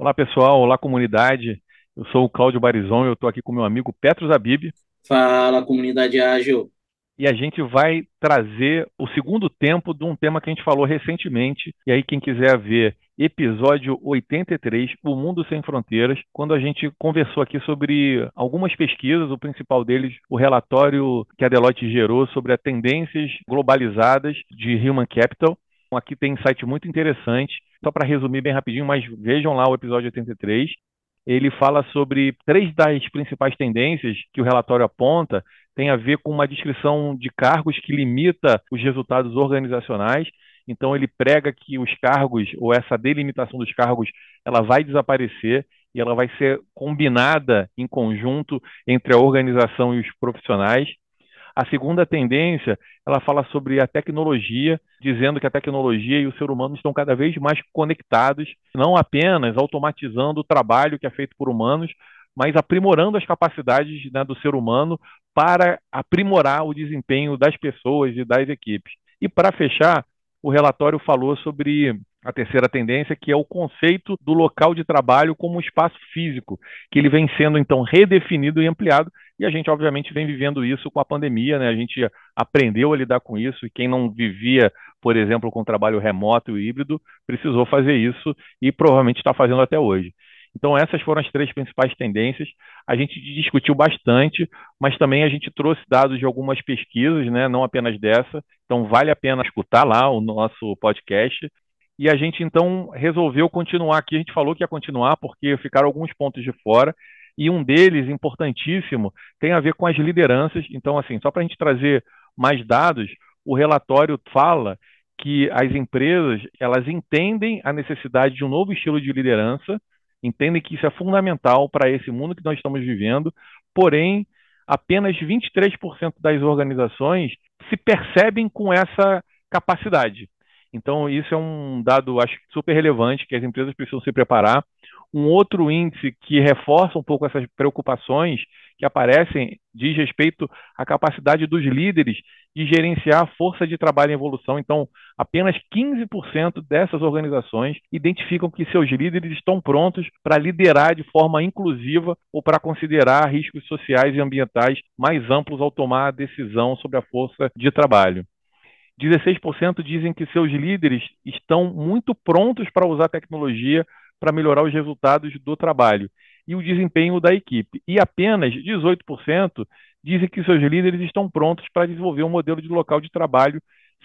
Olá, pessoal. Olá, comunidade. Eu sou o Cláudio Barizon e eu estou aqui com meu amigo Petro Zabib. Fala, comunidade ágil. E a gente vai trazer o segundo tempo de um tema que a gente falou recentemente. E aí, quem quiser ver episódio 83, O Mundo Sem Fronteiras, quando a gente conversou aqui sobre algumas pesquisas, o principal deles, o relatório que a Deloitte gerou sobre as tendências globalizadas de Human Capital. Aqui tem um site muito interessante só para resumir bem rapidinho, mas vejam lá o episódio 83. Ele fala sobre três das principais tendências que o relatório aponta, tem a ver com uma descrição de cargos que limita os resultados organizacionais. Então ele prega que os cargos ou essa delimitação dos cargos, ela vai desaparecer e ela vai ser combinada em conjunto entre a organização e os profissionais. A segunda tendência, ela fala sobre a tecnologia, dizendo que a tecnologia e o ser humano estão cada vez mais conectados, não apenas automatizando o trabalho que é feito por humanos, mas aprimorando as capacidades né, do ser humano para aprimorar o desempenho das pessoas e das equipes. E para fechar, o relatório falou sobre a terceira tendência, que é o conceito do local de trabalho como um espaço físico, que ele vem sendo então redefinido e ampliado, e a gente obviamente vem vivendo isso com a pandemia, né? A gente aprendeu a lidar com isso, e quem não vivia, por exemplo, com trabalho remoto e híbrido, precisou fazer isso e provavelmente está fazendo até hoje. Então, essas foram as três principais tendências. A gente discutiu bastante, mas também a gente trouxe dados de algumas pesquisas, né, não apenas dessa. Então, vale a pena escutar lá o nosso podcast. E a gente então resolveu continuar aqui. A gente falou que ia continuar porque ficaram alguns pontos de fora. E um deles, importantíssimo, tem a ver com as lideranças. Então, assim, só para a gente trazer mais dados, o relatório fala que as empresas elas entendem a necessidade de um novo estilo de liderança, entendem que isso é fundamental para esse mundo que nós estamos vivendo, porém, apenas 23% das organizações se percebem com essa capacidade. Então, isso é um dado, acho super relevante, que as empresas precisam se preparar. Um outro índice que reforça um pouco essas preocupações que aparecem diz respeito à capacidade dos líderes de gerenciar a força de trabalho em evolução. Então, apenas 15% dessas organizações identificam que seus líderes estão prontos para liderar de forma inclusiva ou para considerar riscos sociais e ambientais mais amplos ao tomar a decisão sobre a força de trabalho. 16% dizem que seus líderes estão muito prontos para usar tecnologia para melhorar os resultados do trabalho e o desempenho da equipe. E apenas 18% dizem que seus líderes estão prontos para desenvolver um modelo de local de trabalho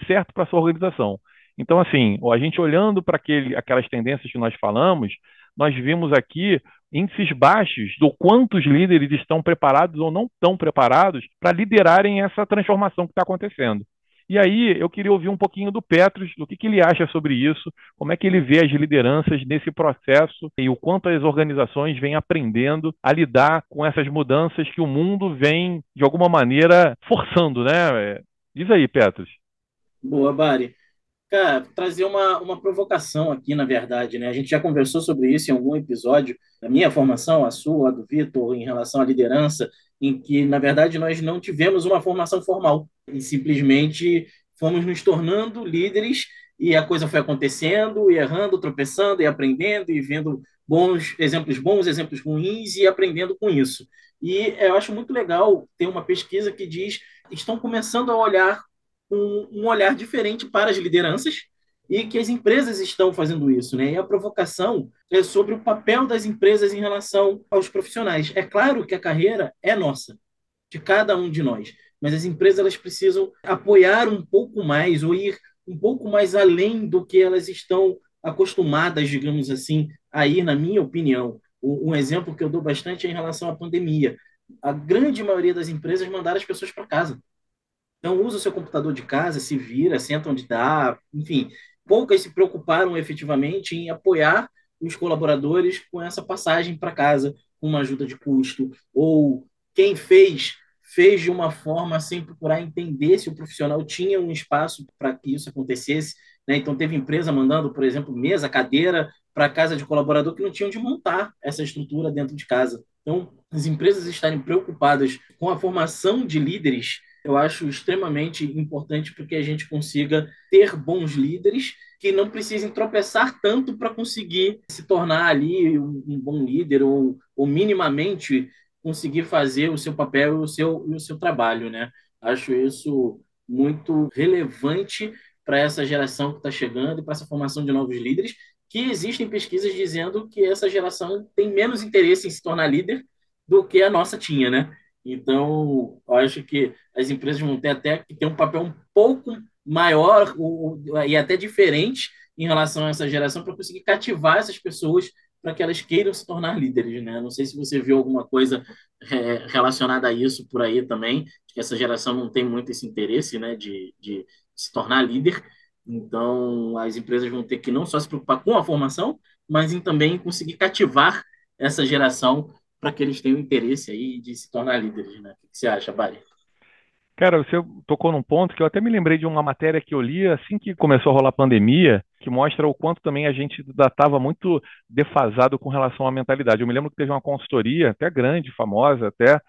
certo para sua organização. Então, assim, a gente olhando para aquelas tendências que nós falamos, nós vimos aqui índices baixos do quanto os líderes estão preparados ou não estão preparados para liderarem essa transformação que está acontecendo. E aí eu queria ouvir um pouquinho do Petros, do que, que ele acha sobre isso, como é que ele vê as lideranças nesse processo e o quanto as organizações vêm aprendendo a lidar com essas mudanças que o mundo vem, de alguma maneira, forçando, né? Diz aí, Petros. Boa, Bari. Cara, trazer uma, uma provocação aqui, na verdade, né? A gente já conversou sobre isso em algum episódio, da minha formação, a sua, a do Vitor, em relação à liderança, em que, na verdade, nós não tivemos uma formação formal e simplesmente fomos nos tornando líderes e a coisa foi acontecendo, e errando, tropeçando, e aprendendo, e vendo bons exemplos bons, exemplos ruins, e aprendendo com isso. E eu acho muito legal ter uma pesquisa que diz estão começando a olhar um, um olhar diferente para as lideranças, e que as empresas estão fazendo isso, né? E a provocação é sobre o papel das empresas em relação aos profissionais. É claro que a carreira é nossa, de cada um de nós, mas as empresas elas precisam apoiar um pouco mais ou ir um pouco mais além do que elas estão acostumadas, digamos assim, a ir, na minha opinião. Um exemplo que eu dou bastante é em relação à pandemia. A grande maioria das empresas mandaram as pessoas para casa. Então, usa o seu computador de casa, se vira, senta onde dá, enfim, poucas se preocuparam efetivamente em apoiar os colaboradores com essa passagem para casa, com uma ajuda de custo, ou quem fez, fez de uma forma sem procurar entender se o profissional tinha um espaço para que isso acontecesse. Né? Então, teve empresa mandando, por exemplo, mesa, cadeira para casa de colaborador que não tinham de montar essa estrutura dentro de casa. Então, as empresas estarem preocupadas com a formação de líderes eu acho extremamente importante para que a gente consiga ter bons líderes que não precisem tropeçar tanto para conseguir se tornar ali um, um bom líder ou, ou, minimamente conseguir fazer o seu papel e o seu, e o seu trabalho, né? Acho isso muito relevante para essa geração que está chegando e para essa formação de novos líderes, que existem pesquisas dizendo que essa geração tem menos interesse em se tornar líder do que a nossa tinha, né? Então, acho que as empresas vão ter até que ter um papel um pouco maior e até diferente em relação a essa geração para conseguir cativar essas pessoas para que elas queiram se tornar líderes, né? Não sei se você viu alguma coisa é, relacionada a isso por aí também, que essa geração não tem muito esse interesse, né, de, de se tornar líder. Então, as empresas vão ter que não só se preocupar com a formação, mas em também conseguir cativar essa geração para que eles tenham interesse aí de se tornar líderes, né? O que você acha, Bari? Cara, você tocou num ponto que eu até me lembrei de uma matéria que eu li assim que começou a rolar a pandemia, que mostra o quanto também a gente estava muito defasado com relação à mentalidade. Eu me lembro que teve uma consultoria, até grande, famosa até,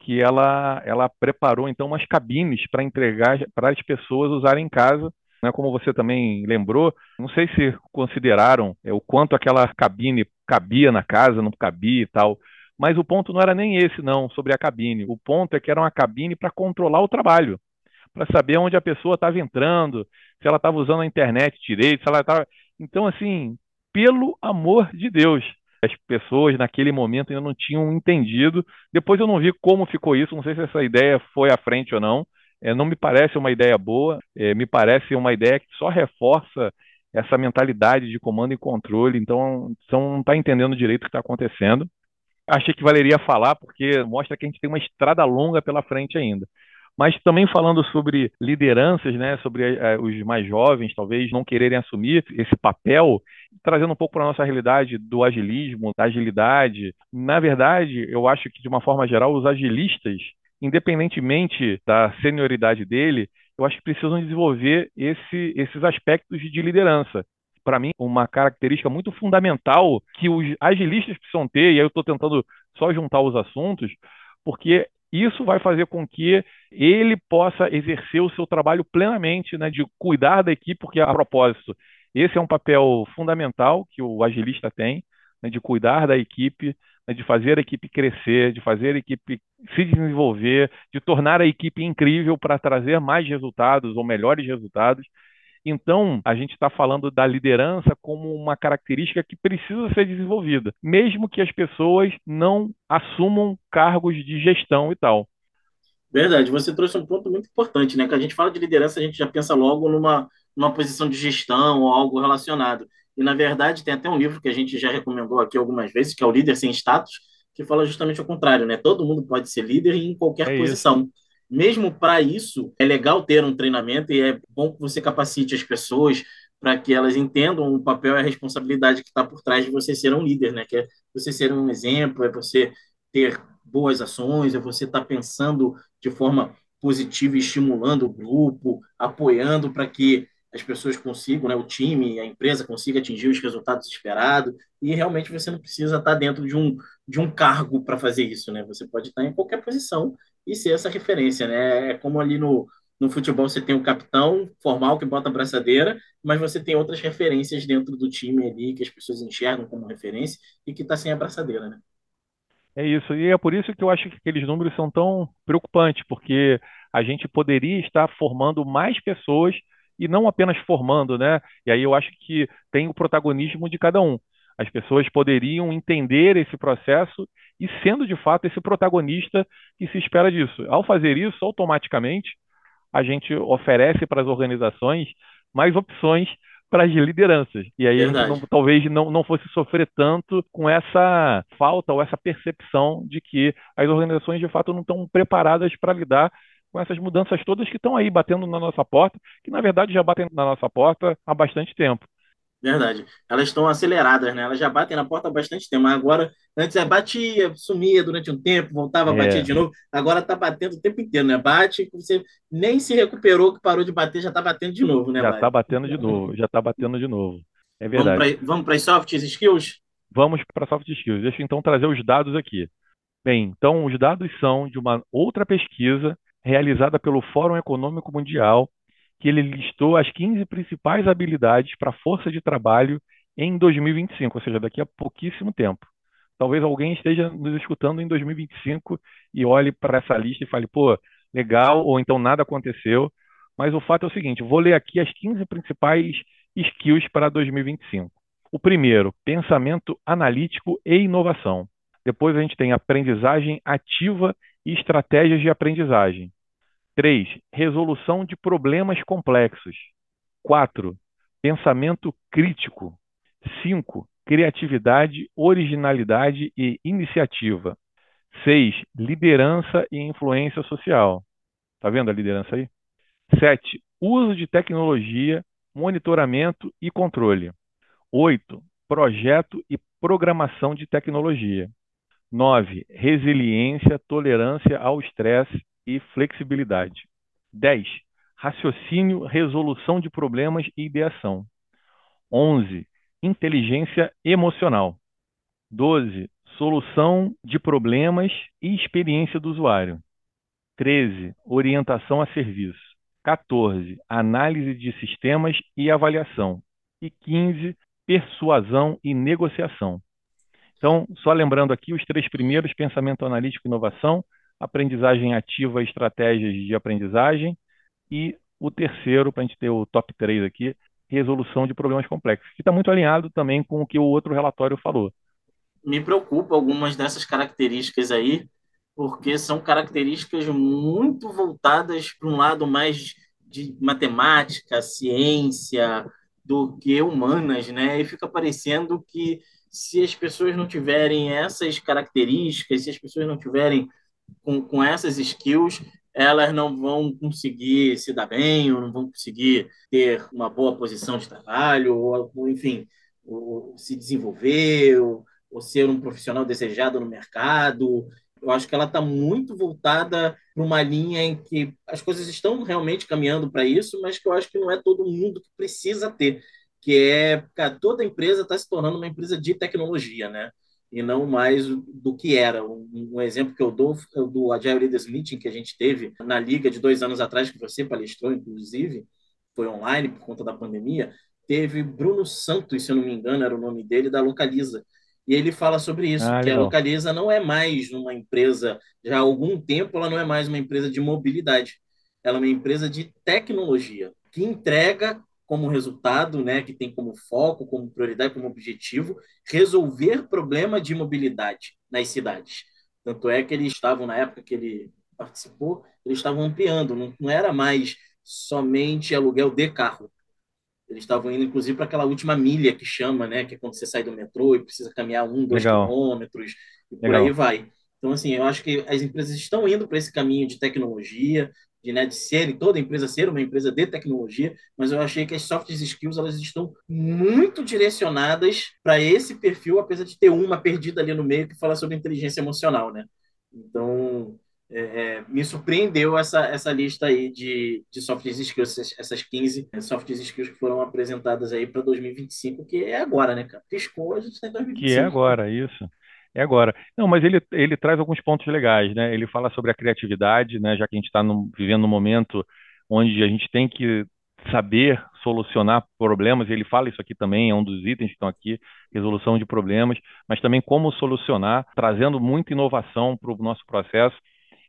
que ela, ela preparou então umas cabines para entregar para as pessoas usarem em casa. Né, como você também lembrou, não sei se consideraram é, o quanto aquela cabine cabia na casa, não cabia e tal. Mas o ponto não era nem esse, não, sobre a cabine. O ponto é que era uma cabine para controlar o trabalho, para saber onde a pessoa estava entrando, se ela estava usando a internet direito, se ela estava. Então, assim, pelo amor de Deus, as pessoas naquele momento ainda não tinham entendido. Depois eu não vi como ficou isso, não sei se essa ideia foi à frente ou não. É, não me parece uma ideia boa, é, me parece uma ideia que só reforça essa mentalidade de comando e controle. Então, então não está entendendo direito o que está acontecendo achei que valeria falar, porque mostra que a gente tem uma estrada longa pela frente ainda. Mas também falando sobre lideranças, né, sobre uh, os mais jovens, talvez não quererem assumir esse papel, trazendo um pouco para a nossa realidade do agilismo, da agilidade. Na verdade, eu acho que, de uma forma geral, os agilistas, independentemente da senioridade dele, eu acho que precisam desenvolver esse, esses aspectos de liderança para mim, uma característica muito fundamental que os agilistas precisam ter, e aí eu estou tentando só juntar os assuntos, porque isso vai fazer com que ele possa exercer o seu trabalho plenamente, né, de cuidar da equipe, porque a propósito, esse é um papel fundamental que o agilista tem, né, de cuidar da equipe, né, de fazer a equipe crescer, de fazer a equipe se desenvolver, de tornar a equipe incrível para trazer mais resultados ou melhores resultados. Então, a gente está falando da liderança como uma característica que precisa ser desenvolvida, mesmo que as pessoas não assumam cargos de gestão e tal. Verdade, você trouxe um ponto muito importante, né? Que a gente fala de liderança, a gente já pensa logo numa, numa posição de gestão ou algo relacionado. E, na verdade, tem até um livro que a gente já recomendou aqui algumas vezes, que é o Líder Sem Status, que fala justamente o contrário, né? Todo mundo pode ser líder em qualquer é posição. Isso mesmo para isso, é legal ter um treinamento e é bom que você capacite as pessoas para que elas entendam o papel e a responsabilidade que está por trás de você ser um líder, né? Que é você ser um exemplo, é você ter boas ações, é você estar tá pensando de forma positiva estimulando o grupo, apoiando para que as pessoas consigam, né, o time, a empresa consiga atingir os resultados esperados, e realmente você não precisa estar tá dentro de um, de um cargo para fazer isso, né? Você pode estar tá em qualquer posição e ser essa referência, né? É como ali no, no futebol você tem o capitão formal que bota a braçadeira, mas você tem outras referências dentro do time ali que as pessoas enxergam como referência e que está sem a braçadeira, né? É isso, e é por isso que eu acho que aqueles números são tão preocupantes, porque a gente poderia estar formando mais pessoas e não apenas formando, né? E aí eu acho que tem o protagonismo de cada um. As pessoas poderiam entender esse processo e sendo de fato esse protagonista que se espera disso. Ao fazer isso, automaticamente, a gente oferece para as organizações mais opções para as lideranças. E aí não, talvez não, não fosse sofrer tanto com essa falta ou essa percepção de que as organizações de fato não estão preparadas para lidar com essas mudanças todas que estão aí batendo na nossa porta, que na verdade já batem na nossa porta há bastante tempo. Verdade. Elas estão aceleradas, né? Elas já batem na porta há bastante tempo. Mas agora, antes é batia, sumia durante um tempo, voltava, é. batia de novo. Agora está batendo o tempo inteiro, né? Bate, você nem se recuperou, que parou de bater, já está batendo de novo, né? Já está batendo de novo, já está batendo de novo. É verdade. Vamos para as soft skills? Vamos para soft skills. Deixa eu então trazer os dados aqui. Bem, então os dados são de uma outra pesquisa realizada pelo Fórum Econômico Mundial, que ele listou as 15 principais habilidades para a força de trabalho em 2025, ou seja, daqui a pouquíssimo tempo. Talvez alguém esteja nos escutando em 2025 e olhe para essa lista e fale, pô, legal, ou então nada aconteceu. Mas o fato é o seguinte: vou ler aqui as 15 principais skills para 2025. O primeiro, pensamento analítico e inovação. Depois a gente tem aprendizagem ativa e estratégias de aprendizagem. 3. Resolução de problemas complexos. 4. Pensamento crítico. 5. Criatividade, originalidade e iniciativa. 6. Liderança e influência social. Tá vendo a liderança aí? 7. Uso de tecnologia, monitoramento e controle. 8. Projeto e programação de tecnologia. 9. Resiliência, tolerância ao estresse e flexibilidade. 10. Raciocínio, resolução de problemas e ideação. 11. Inteligência emocional. 12. Solução de problemas e experiência do usuário. 13. Orientação a serviço. 14. Análise de sistemas e avaliação. E 15. Persuasão e negociação. Então, só lembrando aqui os três primeiros: pensamento analítico e inovação, aprendizagem ativa, estratégias de aprendizagem, e o terceiro, para a gente ter o top 3 aqui, resolução de problemas complexos, que está muito alinhado também com o que o outro relatório falou. Me preocupa algumas dessas características aí, porque são características muito voltadas para um lado mais de matemática, ciência, do que humanas, né? E fica parecendo que se as pessoas não tiverem essas características, se as pessoas não tiverem com, com essas skills, elas não vão conseguir se dar bem, ou não vão conseguir ter uma boa posição de trabalho, ou, enfim, ou se desenvolver, ou, ou ser um profissional desejado no mercado. Eu acho que ela está muito voltada para uma linha em que as coisas estão realmente caminhando para isso, mas que eu acho que não é todo mundo que precisa ter que é, cara, toda empresa está se tornando uma empresa de tecnologia, né? E não mais do que era. Um, um exemplo que eu dou é do Agile Leaders Meeting que a gente teve na Liga de dois anos atrás, que você palestrou, inclusive, foi online por conta da pandemia. Teve Bruno Santos, se eu não me engano, era o nome dele, da Localiza. E ele fala sobre isso, ah, que a Localiza não é mais uma empresa, já há algum tempo, ela não é mais uma empresa de mobilidade. Ela é uma empresa de tecnologia, que entrega como resultado, né, que tem como foco, como prioridade, como objetivo, resolver problema de mobilidade nas cidades. Tanto é que eles estavam, na época que ele participou, eles estavam ampliando, não, não era mais somente aluguel de carro. Eles estavam indo, inclusive, para aquela última milha que chama, né, que é quando você sai do metrô e precisa caminhar um, dois Legal. quilômetros, e por Legal. aí vai. Então, assim, eu acho que as empresas estão indo para esse caminho de tecnologia, de, né, de ser, toda empresa ser uma empresa de tecnologia, mas eu achei que as soft skills elas estão muito direcionadas para esse perfil, apesar de ter uma perdida ali no meio que fala sobre inteligência emocional, né? Então, é, é, me surpreendeu essa, essa lista aí de, de soft skills, essas, essas 15 soft skills que foram apresentadas aí para 2025, que é agora, né, cara? Piscou, a gente está em 2025. Que é agora, isso. É agora. Não, mas ele, ele traz alguns pontos legais, né? Ele fala sobre a criatividade, né? Já que a gente está vivendo um momento onde a gente tem que saber solucionar problemas, ele fala isso aqui também, é um dos itens que estão aqui, resolução de problemas, mas também como solucionar, trazendo muita inovação para o nosso processo.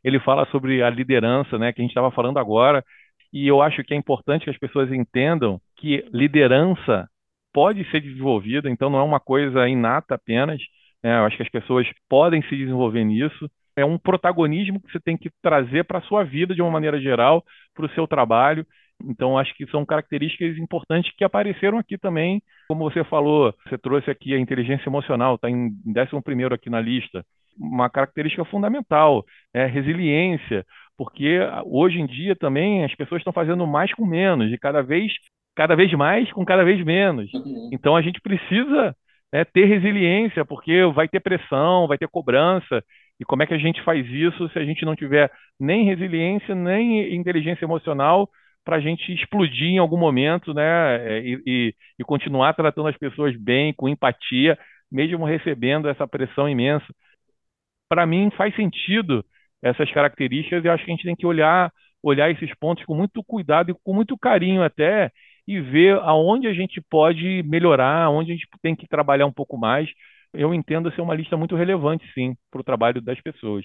Ele fala sobre a liderança, né, que a gente estava falando agora, e eu acho que é importante que as pessoas entendam que liderança pode ser desenvolvida, então não é uma coisa inata apenas, né? Eu acho que as pessoas podem se desenvolver nisso. É um protagonismo que você tem que trazer para a sua vida de uma maneira geral, para o seu trabalho. Então, acho que são características importantes que apareceram aqui também. Como você falou, você trouxe aqui a inteligência emocional, está em 11 aqui na lista. Uma característica fundamental é resiliência, porque hoje em dia também as pessoas estão fazendo mais com menos, e cada vez, cada vez mais com cada vez menos. Uhum. Então, a gente precisa né, ter resiliência, porque vai ter pressão, vai ter cobrança. E como é que a gente faz isso se a gente não tiver nem resiliência, nem inteligência emocional para a gente explodir em algum momento, né? E, e, e, continuar tratando as pessoas bem, com empatia, mesmo recebendo essa pressão imensa. Para mim faz sentido essas características e acho que a gente tem que olhar, olhar esses pontos com muito cuidado e com muito carinho até e ver aonde a gente pode melhorar, onde a gente tem que trabalhar um pouco mais. Eu entendo ser uma lista muito relevante, sim, para o trabalho das pessoas.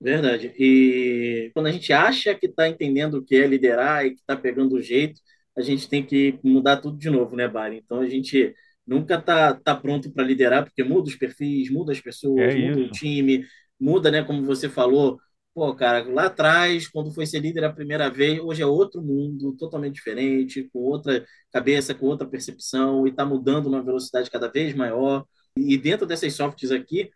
Verdade. E quando a gente acha que está entendendo o que é liderar e que está pegando o jeito, a gente tem que mudar tudo de novo, né, Bari? Então a gente nunca está tá pronto para liderar, porque muda os perfis, muda as pessoas, É muda o isso. time, muda, né, como você falou. Pô, cara, lá atrás, quando foi ser líder a primeira vez, hoje é outro mundo, totalmente diferente, com outra cabeça, com outra percepção, e está mudando numa velocidade cada vez maior. E dentro dessas softs aqui,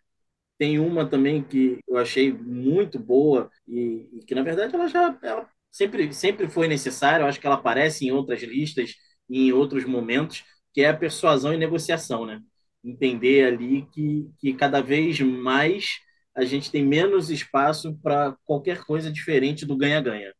tem uma também que eu achei muito boa e, e que, na verdade, ela já ela sempre, sempre foi necessária. Eu acho que ela aparece em outras listas e em outros momentos, que é a persuasão e negociação, né? Entender ali que, que cada vez mais a gente tem menos espaço para qualquer coisa diferente do ganha-ganha.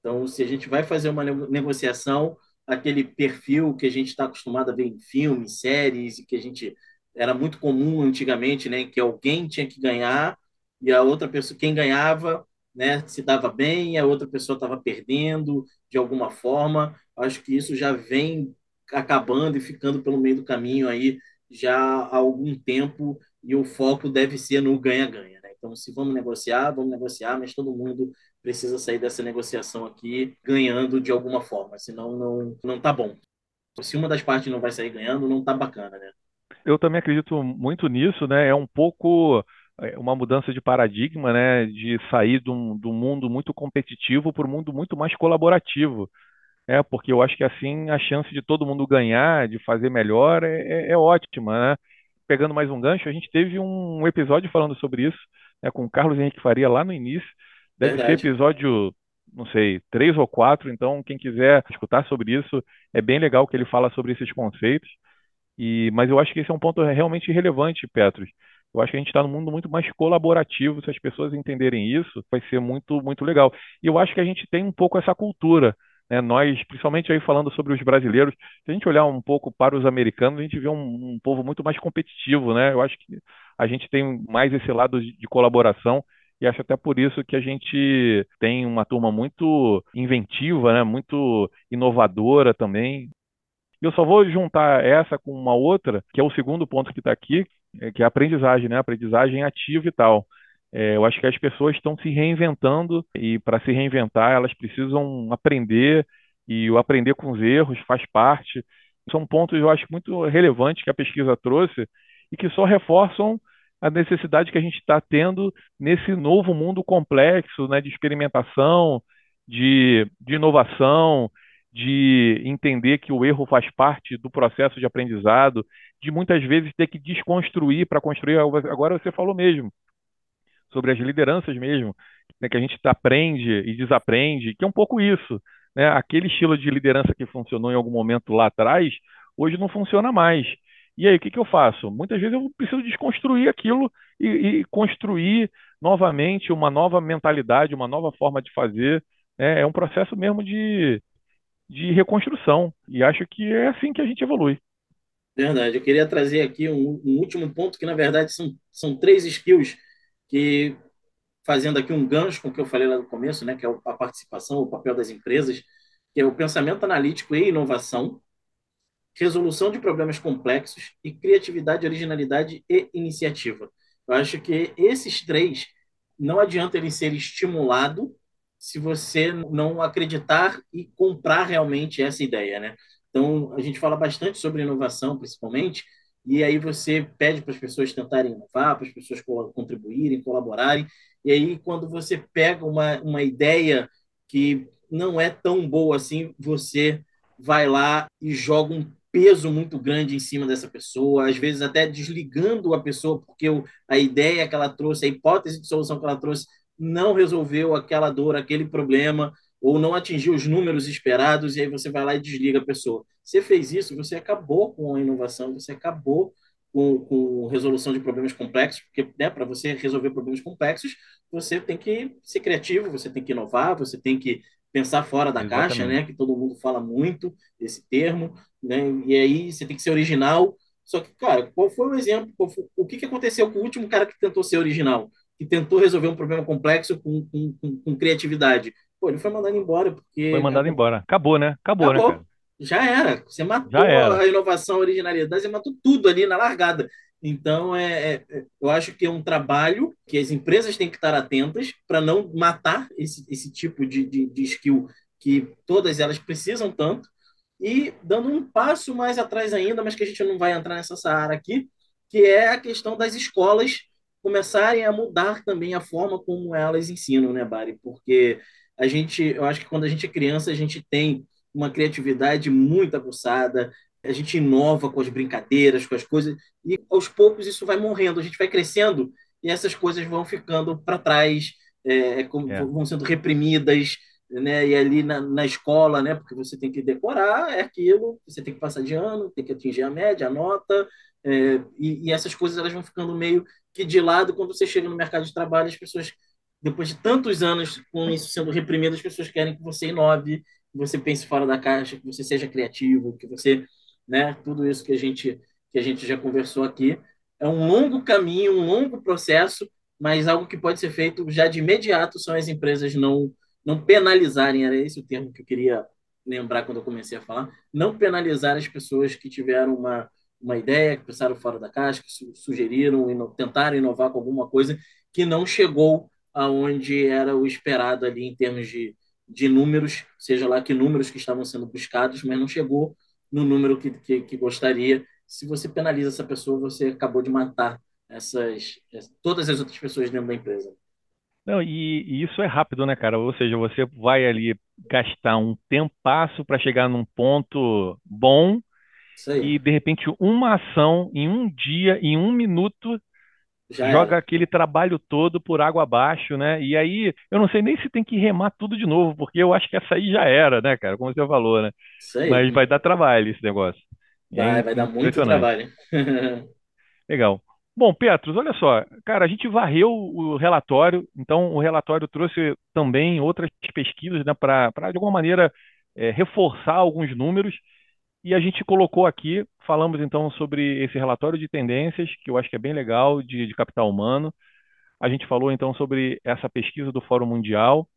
Então, se a gente vai fazer uma negociação, aquele perfil que a gente está acostumado a ver em filmes, séries, e que a gente era muito comum antigamente, né, que alguém tinha que ganhar e a outra pessoa, quem ganhava, né, se dava bem, a outra pessoa estava perdendo de alguma forma. Acho que isso já vem acabando e ficando pelo meio do caminho aí já há algum tempo e o foco deve ser no ganha-ganha. Então, se vamos negociar, vamos negociar, mas todo mundo precisa sair dessa negociação aqui ganhando de alguma forma, senão não, não tá bom. Se uma das partes não vai sair ganhando, não tá bacana, né? Eu também acredito muito nisso, né? É um pouco é, uma mudança de paradigma, né? De sair de um mundo muito competitivo para um mundo muito mais colaborativo. É, porque eu acho que assim a chance de todo mundo ganhar, de fazer melhor, é, é, é ótima, né? Pegando mais um gancho, a gente teve um episódio falando sobre isso, né, com o Carlos Henrique Faria lá no início. Deve ser Verdade. episódio, não sei, três ou quatro, então quem quiser escutar sobre isso, é bem legal que ele fala sobre esses conceitos. E, mas eu acho que esse é um ponto realmente relevante, Petros. Eu acho que a gente está num mundo muito mais colaborativo. Se as pessoas entenderem isso, vai ser muito, muito legal. E eu acho que a gente tem um pouco essa cultura. Né? Nós, principalmente aí falando sobre os brasileiros, se a gente olhar um pouco para os americanos, a gente vê um, um povo muito mais competitivo. Né? Eu acho que a gente tem mais esse lado de, colaboração. E acho até por isso que a gente tem uma turma muito inventiva, né? muito inovadora também. E eu só vou juntar essa com uma outra, que é o segundo ponto que está aqui, é, que é a aprendizagem, né? Aprendizagem ativa e tal. É, eu acho que as pessoas estão se reinventando e para se reinventar elas precisam aprender e o aprender com os erros faz parte. São pontos eu acho muito relevantes que a pesquisa trouxe e que só reforçam a necessidade que a gente está tendo nesse novo mundo complexo, né, de experimentação, de, de inovação, de entender que o erro faz parte do processo de aprendizado, de muitas vezes ter que desconstruir para construir. Agora você falou mesmo sobre as lideranças mesmo, né, que a gente aprende e desaprende, que é um pouco isso. Né? Aquele estilo de liderança que funcionou em algum momento lá atrás, hoje não funciona mais. E aí, o que, que eu faço? Muitas vezes eu preciso desconstruir aquilo e, e construir novamente uma nova mentalidade, uma nova forma de fazer. Né? É um processo mesmo de, de reconstrução. E acho que é assim que a gente evolui. Verdade. Eu queria trazer aqui um, um último ponto, que na verdade são, são três skills que, fazendo aqui um gancho com o que eu falei lá no começo, né, que é a participação, o papel das empresas, que é o pensamento analítico e inovação, resolução de problemas complexos e criatividade, originalidade e iniciativa. Eu acho que esses três não adianta ele ser estimulado se você não acreditar e comprar realmente essa ideia, né? Então, a gente fala bastante sobre inovação, principalmente, e aí você pede para as pessoas tentarem inovar, para as pessoas contribuírem, colaborarem, e aí quando você pega uma, uma ideia que não é tão boa assim, você vai lá e joga um peso muito grande em cima dessa pessoa, às vezes até desligando a pessoa, porque a ideia que ela trouxe, a hipótese de solução que ela trouxe, não resolveu aquela dor, aquele problema, ou não atingiu os números esperados, e aí você vai lá e desliga a pessoa. Você fez isso, você acabou com a inovação, você acabou com, com resolução de problemas complexos, porque né, para você resolver problemas complexos, você tem que ser criativo, você tem que inovar, você tem que pensar fora da Exatamente. caixa, né? Que todo mundo fala muito esse termo, né? E aí você tem que ser original. Só que, cara, qual foi o exemplo? Foi, o que, que aconteceu com o último cara que tentou ser original? que tentou resolver um problema complexo com, com, com, com criatividade. Pô, ele foi mandado embora porque. Foi mandado embora. Acabou, né? Acabou, Acabou. né, cara? Já era. Você matou era. a inovação, a originalidade, você matou tudo ali na largada. Então, é, é- eu acho que é um trabalho que as empresas têm que estar atentas para não matar esse, esse tipo de, de, de skill que todas elas precisam tanto. E dando um passo mais atrás ainda, mas que a gente não vai entrar nessa seara aqui, que é a questão das escolas começarem a mudar também a forma como elas ensinam, né, Bari? Porque a gente, eu acho que quando a gente é criança, a gente tem uma criatividade muito aguçada, a gente inova com as brincadeiras, com as coisas, e aos poucos isso vai morrendo, a gente vai crescendo e essas coisas vão ficando para trás, é, como- É. vão sendo reprimidas, né? E ali na, na escola, né? Porque você tem que decorar, é aquilo, você tem que passar de ano, tem que atingir a média, a nota, é, e, e essas coisas elas vão ficando meio que de lado quando você chega no mercado de trabalho, as pessoas, depois de tantos anos com isso sendo reprimido, as pessoas querem que você inove, que você pense fora da caixa, que você seja criativo, que você, né? Tudo isso que a gente que a gente já conversou aqui é um longo caminho, um longo processo, mas algo que pode ser feito já de imediato são as empresas não não penalizarem, era esse o termo que eu queria lembrar quando eu comecei a falar, não penalizar as pessoas que tiveram uma, uma ideia, que pensaram fora da caixa, que su- sugeriram, ino- tentaram inovar com alguma coisa que não chegou aonde era o esperado ali em termos de, de números, seja lá que números que estavam sendo buscados, mas não chegou no número que, que, que gostaria. Se você penaliza essa pessoa, você acabou de matar essas, todas as outras pessoas dentro da empresa. Não, e, e isso é rápido, né, cara? Ou seja, você vai ali gastar um tempasso para chegar num ponto bom e, de repente, uma ação em um dia, em um minuto, já joga aquele trabalho todo por água abaixo, né? E aí, eu não sei nem se tem que remar tudo de novo, porque eu acho que essa aí já era, né, cara? Como você falou, né? Isso aí. Mas vai dar trabalho esse negócio. E é Vai, vai dar muito trabalho. Legal. Bom, Petros, olha só, cara, a gente varreu o relatório, então o relatório trouxe também outras pesquisas, né, para, de alguma maneira, é, reforçar alguns números, e a gente colocou aqui, falamos então sobre esse relatório de tendências, que eu acho que é bem legal, de, de capital humano. A gente falou então sobre essa pesquisa do Fórum Mundial.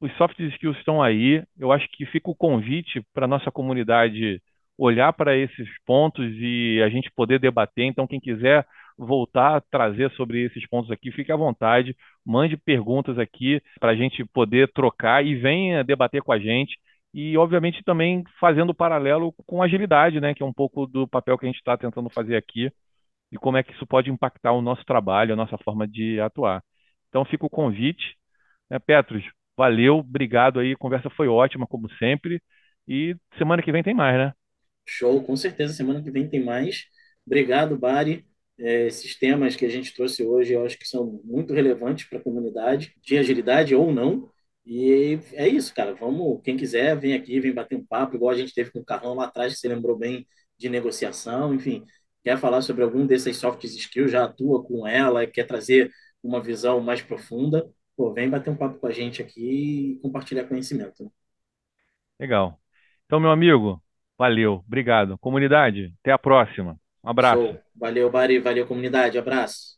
Os soft skills estão aí. Eu acho que fica o convite para a nossa comunidade olhar para esses pontos e a gente poder debater. Então, quem quiser voltar a trazer sobre esses pontos aqui, fique à vontade, mande perguntas aqui para a gente poder trocar e venha debater com a gente. E, obviamente, também fazendo paralelo com agilidade, né, que é um pouco do papel que a gente está tentando fazer aqui e como é que isso pode impactar o nosso trabalho, a nossa forma de atuar. Então, fica o convite. Né, Petros, valeu, obrigado aí, a conversa foi ótima, como sempre. E semana que vem tem mais, né? Show, com certeza. Semana que vem tem mais. Obrigado, Bari. É, esses temas que a gente trouxe hoje, eu acho que são muito relevantes para a comunidade, de agilidade ou não. E é isso, cara. Vamos, quem quiser, vem aqui, vem bater um papo, igual a gente teve com o Carrão lá atrás, que você lembrou bem de negociação, enfim. Quer falar sobre algum desses soft skills, já atua com ela, quer trazer uma visão mais profunda, pô, vem bater um papo com a gente aqui e compartilhar conhecimento. Legal. Então, meu amigo, valeu, obrigado. Comunidade, até a próxima. Um abraço. Show. Valeu, Bari. Valeu, comunidade. Abraço.